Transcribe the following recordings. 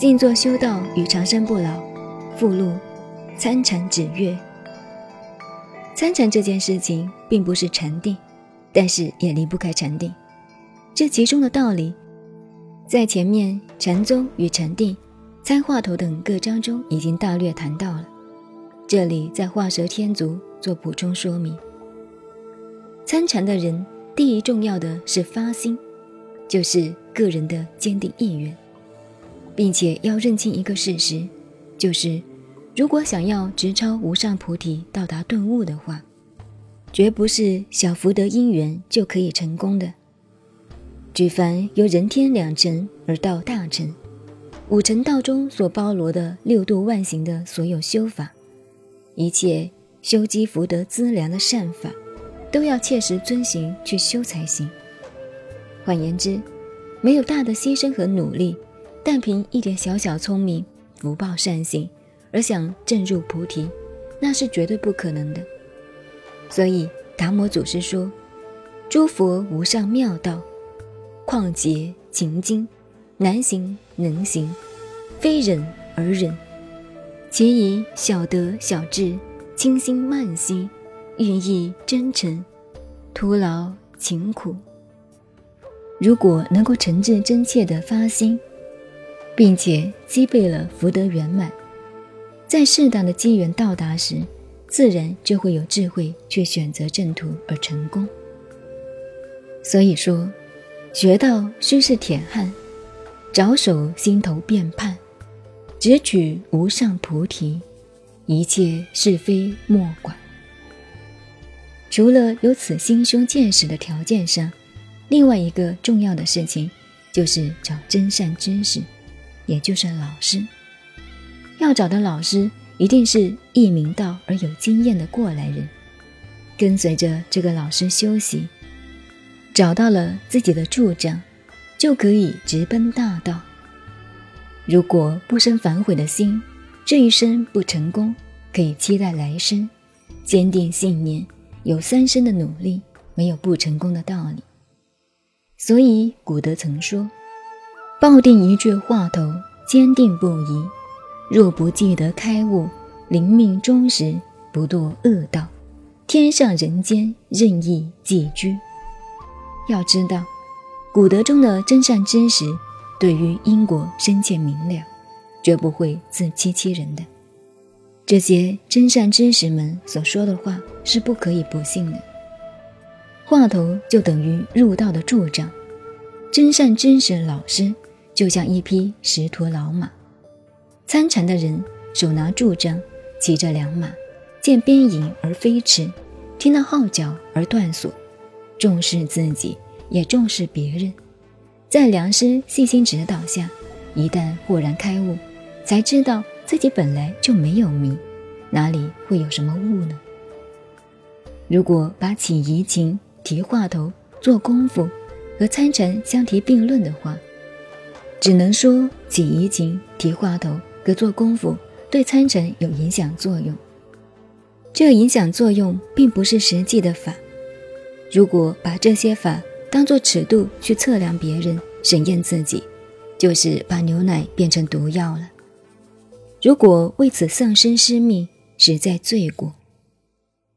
静坐修道与长生不老。附录：参禅指月。参禅这件事情并不是禅定，但是也离不开禅定。这其中的道理，在前面禅宗与禅定、参话头等各章中已经大略谈到了。这里在画蛇添足做补充说明。参禅的人，第一重要的是发心，就是个人的坚定意愿，并且要认清一个事实，就是。如果想要直超无上菩提，到达顿悟的话，绝不是小福德因缘就可以成功的。举凡由人天两成而到大成，五成道中所包罗的六度万行的所有修法，一切修积福德资粮的善法，都要切实遵行去修才行。换言之，没有大的牺牲和努力，但凭一点小小聪明、福报善行。而想证入菩提，那是绝对不可能的。所以达摩祖师说：“诸佛无上妙道，况劫情经，难行能行，非忍而忍。其以小德小智，清心慢心，寓意真诚，徒劳勤苦。如果能够诚挚真切的发心，并且积备了福德圆满。”在适当的机缘到达时，自然就会有智慧去选择正途而成功。所以说，学道须是铁汉，着手心头便判，直取无上菩提，一切是非莫管。除了有此心胸见识的条件上，另外一个重要的事情，就是找真善知识，也就是老师。要找的老师一定是易明道而有经验的过来人，跟随着这个老师修习，找到了自己的助长，就可以直奔大道。如果不生反悔的心，这一生不成功，可以期待来生。坚定信念，有三生的努力，没有不成功的道理。所以古德曾说：“抱定一句话头，坚定不移。”若不记得开悟，临命终时不堕恶道，天上人间任意寄居。要知道，古德中的真善知识，对于因果深切明了，绝不会自欺欺人的。这些真善知识们所说的话是不可以不信的。话头就等于入道的助长，真善知识老师就像一匹识途老马。参禅的人手拿柱杖，骑着良马，见边影而飞驰，听到号角而断锁，重视自己，也重视别人。在良师细心指导下，一旦豁然开悟，才知道自己本来就没有迷，哪里会有什么悟呢？如果把起疑情、提话头、做功夫和参禅相提并论的话，只能说起疑情、提话头。可做功夫对参禅有影响作用，这影响作用并不是实际的法。如果把这些法当作尺度去测量别人、审验自己，就是把牛奶变成毒药了。如果为此丧生失命，实在罪过。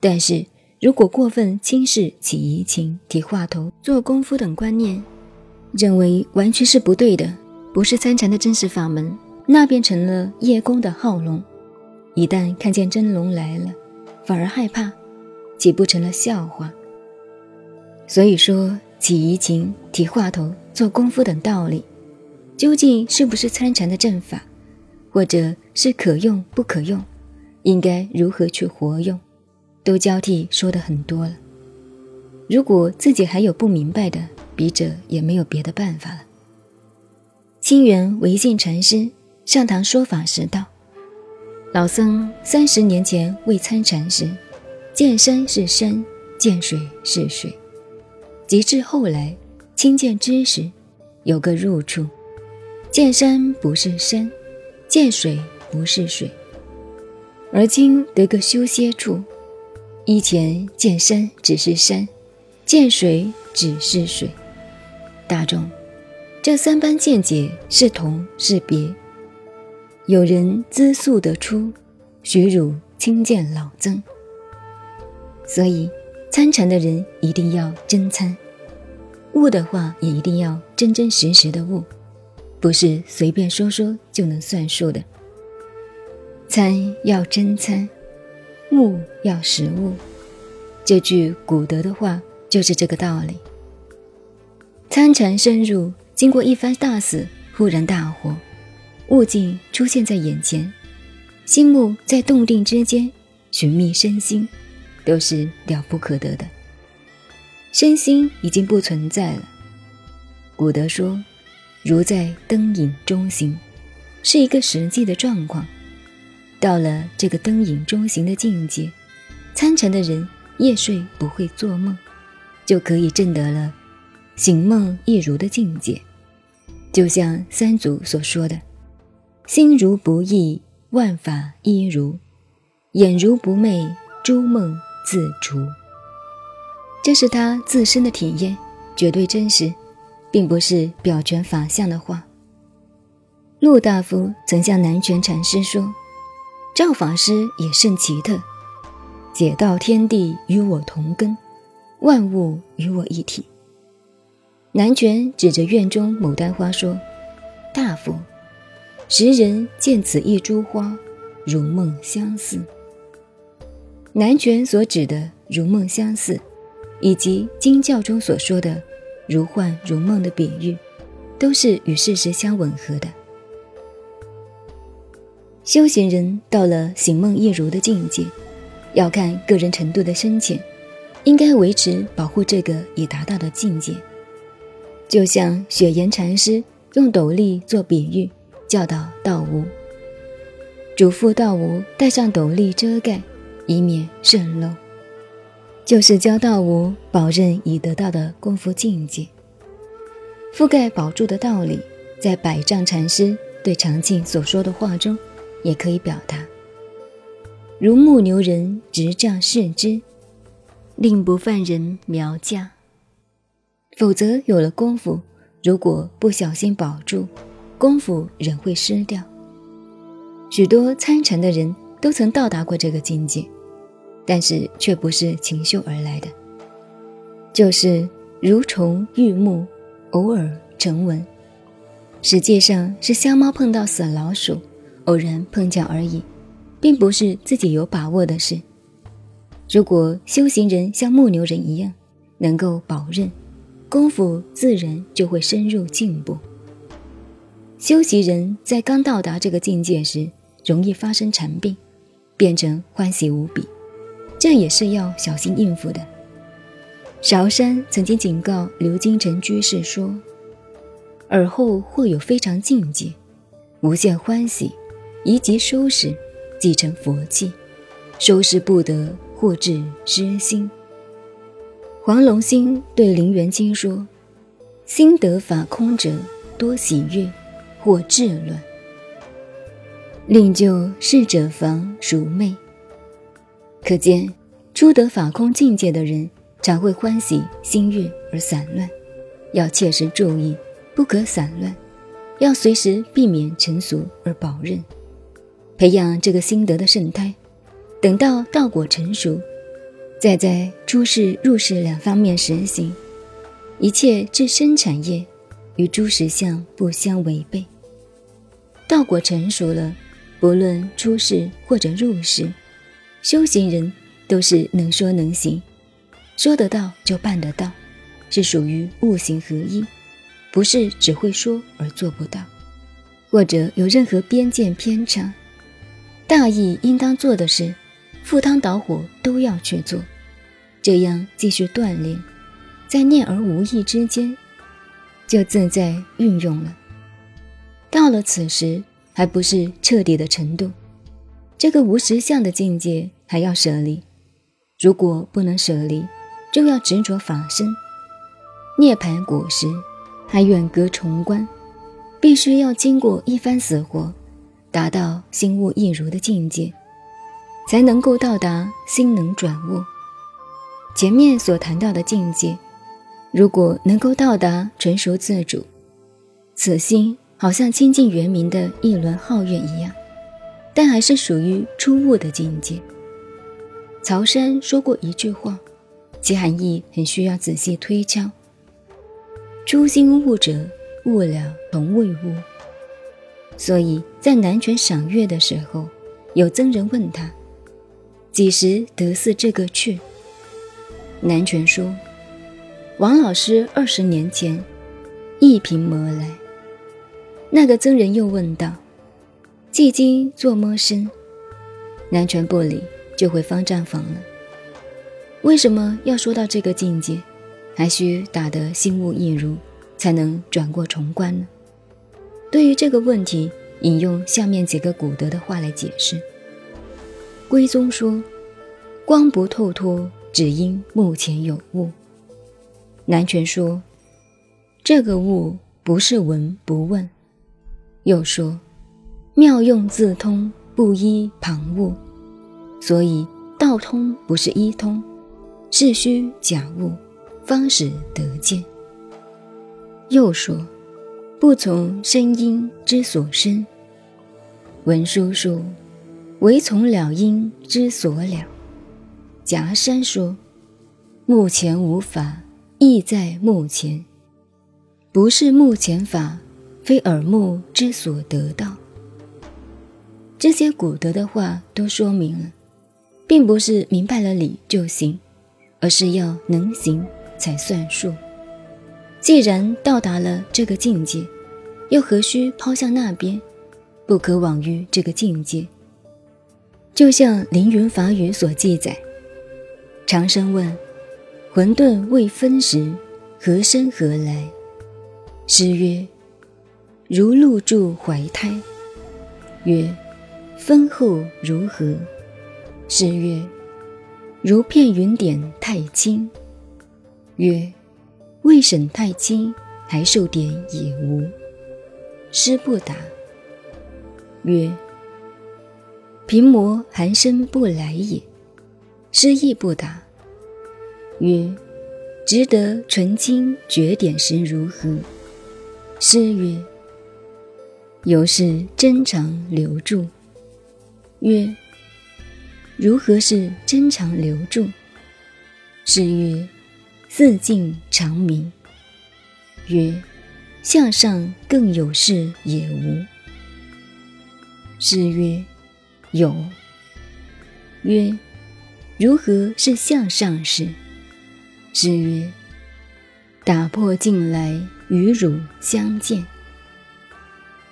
但是如果过分轻视起疑情、提话头、做功夫等观念，认为完全是不对的，不是参禅的真实法门。那变成了叶公的好龙，一旦看见真龙来了，反而害怕，岂不成了笑话？所以说，起疑情、提话头、做功夫等道理，究竟是不是参禅的正法，或者是可用不可用，应该如何去活用，都交替说的很多了。如果自己还有不明白的，笔者也没有别的办法了。清源唯信禅师。上堂说法时道：“老僧三十年前未参禅时，见山是山，见水是水；及至后来亲见知识，有个入处，见山不是山，见水不是水。而今得个修歇处，以前见山只是山，见水只是水。大众，这三般见解是同是别？”有人资素得出，许汝亲见老曾。所以，参禅的人一定要真参，悟的话也一定要真真实实的悟，不是随便说说就能算数的。参要真参，悟要实悟。这句古德的话就是这个道理。参禅深入，经过一番大死，忽然大火，悟境出现在眼前，心目在动定之间寻觅身心，都是了不可得的。身心已经不存在了。古德说：“如在灯影中行”，是一个实际的状况。到了这个灯影中行的境界，参禅的人。夜睡不会做梦，就可以证得了醒梦亦如的境界。就像三祖所说的：“心如不异，万法一如；眼如不昧，诸梦自除。”这是他自身的体验，绝对真实，并不是表全法相的话。陆大夫曾向南泉禅师说：“赵法师也甚奇特。”解道天地与我同根，万物与我一体。南拳指着院中牡丹花说：“大夫，时人见此一株花，如梦相似。”南拳所指的如梦相似，以及经教中所说的如幻如梦的比喻，都是与事实相吻合的。修行人到了醒梦一如的境界。要看个人程度的深浅，应该维持保护这个已达到的境界。就像雪岩禅师用斗笠做比喻，教导道无，嘱咐道无戴上斗笠遮盖，以免渗漏，就是教道无保证已得到的功夫境界。覆盖保住的道理，在百丈禅师对长庆所说的话中，也可以表达。如木牛人执杖视之，令不犯人苗架。否则有了功夫，如果不小心保住，功夫仍会失掉。许多参禅的人都曾到达过这个境界，但是却不是勤修而来的，就是如虫遇木，偶尔成文。实际上是瞎猫碰到死老鼠，偶然碰巧而已。并不是自己有把握的事。如果修行人像木牛人一样，能够保任，功夫自然就会深入进步。修习人在刚到达这个境界时，容易发生禅病，变成欢喜无比，这也是要小心应付的。韶山曾经警告刘金城居士说：“尔后或有非常境界，无限欢喜，宜即收拾。”即成佛气，收拾不得，或致失心。黄龙星对林元清说：“心得法空者，多喜悦，或智乱。令就逝者防如昧。”可见，初得法空境界的人，常会欢喜心悦而散乱，要切实注意，不可散乱，要随时避免成俗而保任。培养这个心得的圣胎，等到道果成熟，再在出世入世两方面实行，一切至深产业与诸实相不相违背。道果成熟了，不论出世或者入世，修行人都是能说能行，说得到就办得到，是属于悟行合一，不是只会说而做不到，或者有任何边界偏差。大意应当做的事，赴汤蹈火都要去做，这样继续锻炼，在念而无意之间，就自在运用了。到了此时，还不是彻底的程度，这个无实相的境界还要舍离。如果不能舍离，就要执着法身，涅盘果实还远隔重关，必须要经过一番死活。达到心悟一如的境界，才能够到达心能转悟。前面所谈到的境界，如果能够到达成熟自主，此心好像清净圆明的一轮皓月一样，但还是属于初悟的境界。曹山说过一句话，其含义很需要仔细推敲。初心悟者，悟了同未悟。所以在南泉赏月的时候，有僧人问他：“几时得似这个趣？”南泉说：“王老师二十年前一瓶魔来。”那个僧人又问道：“寂今作么身？”南泉不理，就回方丈房了。为什么要说到这个境界，还需打得心悟一如，才能转过重关呢？对于这个问题，引用下面几个古德的话来解释。归宗说：“光不透脱，只因目前有物。”南泉说：“这个物不是闻不问。”又说：“妙用自通，不依旁物。”所以道通不是一通，是虚假物，方使得见。又说。不从声音之所生，文殊说：“唯从了因之所了。”夹山说：“目前无法，亦在目前，不是目前法，非耳目之所得到。”这些古德的话都说明了，并不是明白了理就行，而是要能行才算数。既然到达了这个境界，又何须抛向那边？不可往于这个境界。就像凌云法语所记载：长生问：“混沌未分时，何生何来？”诗曰：“如露住怀胎。”曰：“分后如何？”诗曰：“如片云点太轻。”曰：“未审太轻，还受点也无。”师不答。曰：“平魔寒生不来也。”诗亦不答。曰：“值得纯清绝点时如何？”诗曰：“由是真常留住。”曰：“如何是真常留住？”诗曰：“四境长明。”曰：向上更有事也无。诗曰：“有。”曰：“如何是向上事？”诗曰：“打破进来与汝相见。”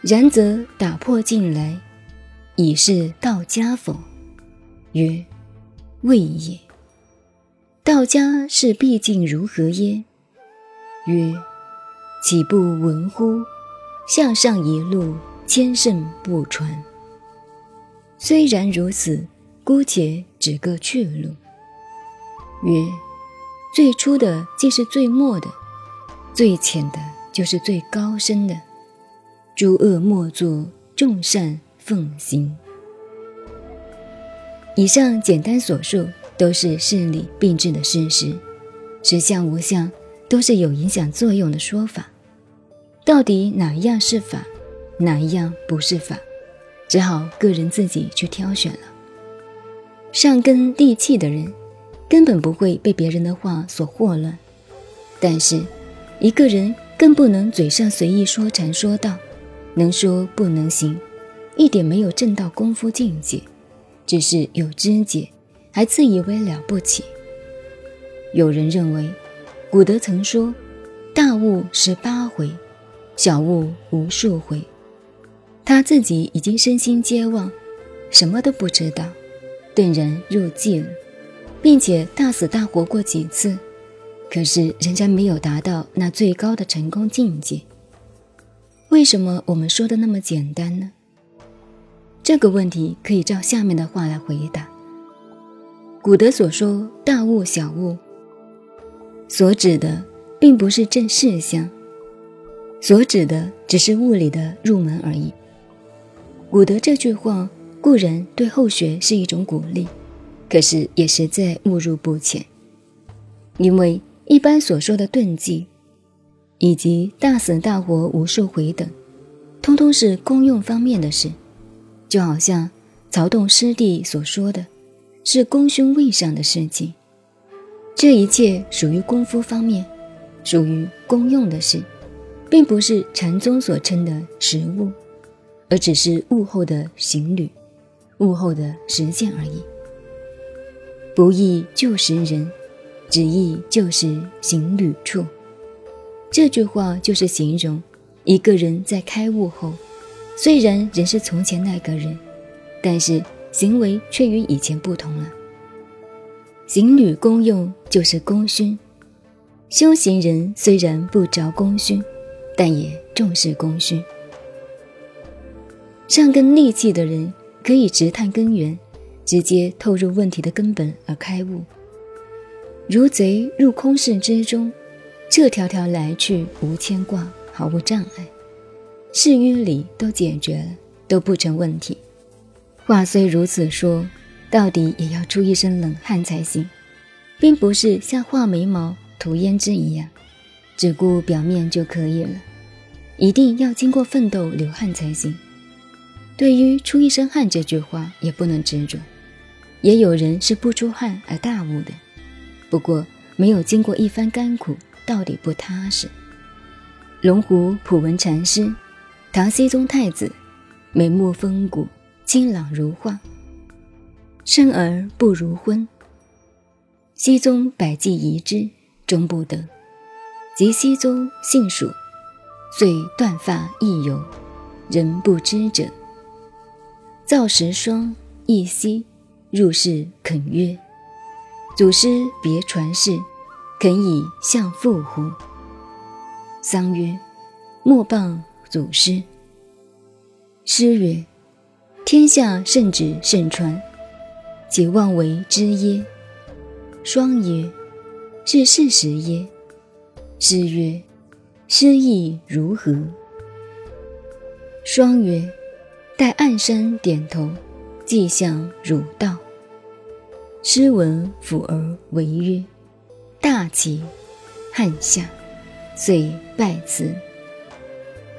然则打破进来，已是道家否？曰：“未也。”道家是毕竟如何耶？曰：岂不闻乎？向上一路，千圣不传。虽然如此，姑且指个去路。曰：最初的即是最末的，最浅的就是最高深的。诸恶莫作，众善奉行。以上简单所述，都是事理并置的事实，实相无相。都是有影响作用的说法，到底哪一样是法，哪一样不是法，只好个人自己去挑选了。上根地气的人，根本不会被别人的话所惑乱；但是，一个人更不能嘴上随意说禅说道，能说不能行，一点没有正道功夫境界，只是有知解，还自以为了不起。有人认为。古德曾说：“大悟十八回，小悟无数回。”他自己已经身心皆忘，什么都不知道，顿然入寂了，并且大死大活过几次，可是仍然没有达到那最高的成功境界。为什么我们说的那么简单呢？这个问题可以照下面的话来回答：古德所说“大悟”“小悟”。所指的并不是正事相，所指的只是物理的入门而已。古德这句话固然对后学是一种鼓励，可是也实在误入不浅。因为一般所说的顿迹，以及大死大活无数回等，通通是功用方面的事，就好像曹洞师弟所说的，是功勋位上的事情。这一切属于功夫方面，属于功用的事，并不是禅宗所称的实物，而只是物后的行旅，物后的实践而已。不易就识人，只易就识行旅处。这句话就是形容一个人在开悟后，虽然仍是从前那个人，但是行为却与以前不同了。行旅功用就是功勋，修行人虽然不着功勋，但也重视功勋。上根利器的人可以直探根源。直接透入问题的根本而开悟，如贼入空室之中，这条条来去无牵挂，毫无障碍，事与理都解决了，都不成问题。话虽如此说，到底也要出一身冷汗才行，并不是像画眉毛、涂胭脂一样，只顾表面就可以了，一定要经过奋斗流汗才行。对于出一身汗这句话，也不能执着。也有人是不出汗而大悟的，不过没有经过一番甘苦，到底不踏实。龙湖普文禅师，唐僖宗太子，眉目风骨，清朗如画，生而不如昏。僖宗百计遗之，终不得。及僖宗幸蜀，遂断发亦游，人不知者。造时霜，一夕。入室肯曰：“祖师别传世，肯以相父乎？”丧曰：“莫谤祖师。”师曰：“天下圣旨圣传，且望为之耶？”双曰：“是事实耶？”师曰：“诗意如何？”双曰：“待暗山点头。”即向汝道，诗文抚而为曰：“大齐汉夏，遂拜辞。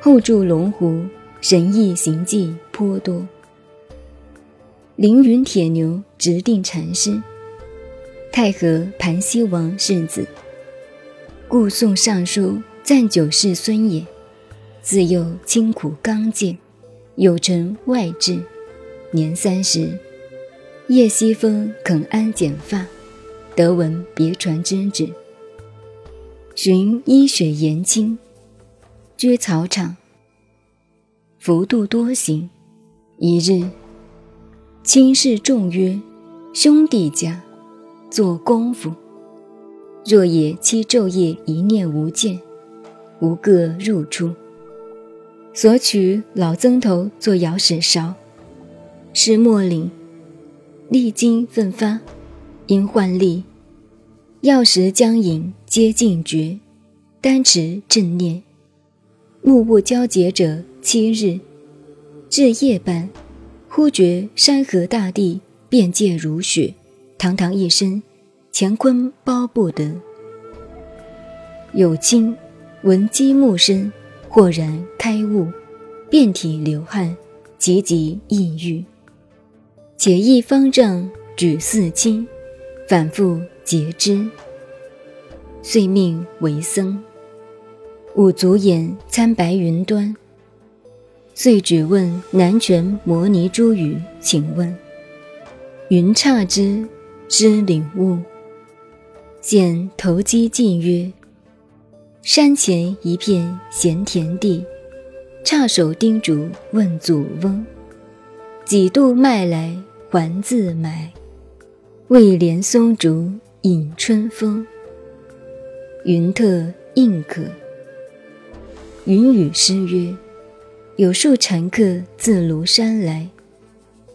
后住龙湖，神异行迹颇多。凌云铁牛直定禅师，太和盘溪王世子，故宋尚书赞九世孙也。自幼清苦刚健，有成外志。”年三十，叶西风肯安剪发，得闻别传之旨。寻医学言清，居草场，幅度多行。一日，亲事众曰：“兄弟家，做功夫。若也期昼夜一念无间，无个入出。索取老曾头做摇屎勺。”石墨岭，历经奋发，因患力，药石将饮皆尽绝，单持正念，目不交结者七日，至夜半，忽觉山河大地遍界如雪，堂堂一身，乾坤包不得。有清闻鸡木声，豁然开悟，遍体流汗，急急抑郁。解一方丈举四亲，反复结之，遂命为僧。五足眼参白云端，遂举问南拳摩尼珠语，请问云刹之知领悟，现投机进曰：山前一片闲田地，插手叮嘱问祖翁，几度麦来？还自买，未怜松竹引春风。云特应可。云雨诗曰：“有数乘客自庐山来，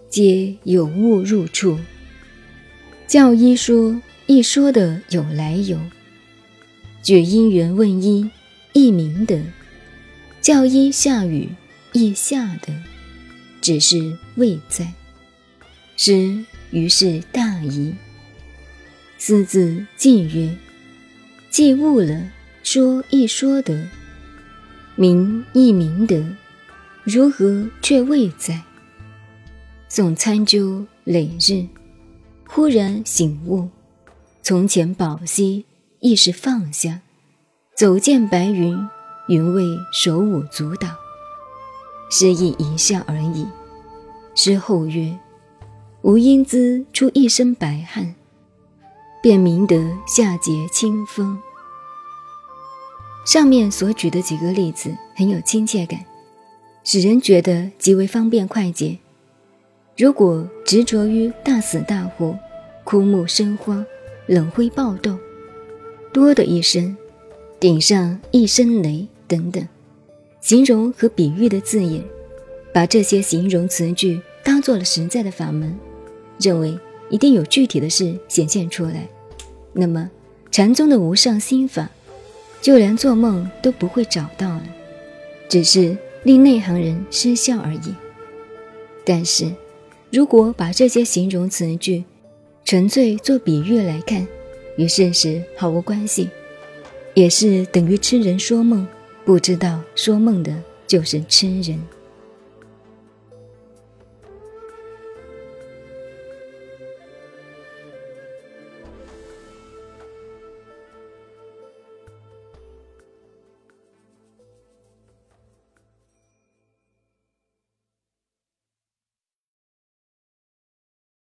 皆有物入处。教一说，一说的有来由。举因缘问一，亦明得。教一下雨，亦下得，只是未在。”师于是大疑，私自进曰：“既悟了，说亦说得，明亦明得，如何却未在？送参究累日，忽然醒悟，从前宝溪亦是放下，走见白云，云为手舞足蹈，诗意一笑而已。诗后曰：“吾因兹出一身白汗，便明得夏节清风。”上面所举的几个例子很有亲切感，使人觉得极为方便快捷。如果执着于大死大活、枯木生花、冷灰暴斗、多的一声、顶上一声雷等等，形容和比喻的字眼，把这些形容词句当做了实在的法门，认为一定有具体的事显现出来，那么禅宗的无上心法，就连做梦都不会找到了，只是令内行人失笑而已。但是。如果把这些形容词句纯粹做比喻来看，与事实毫无关系，也是等于痴人说梦，不知道说梦的就是痴人。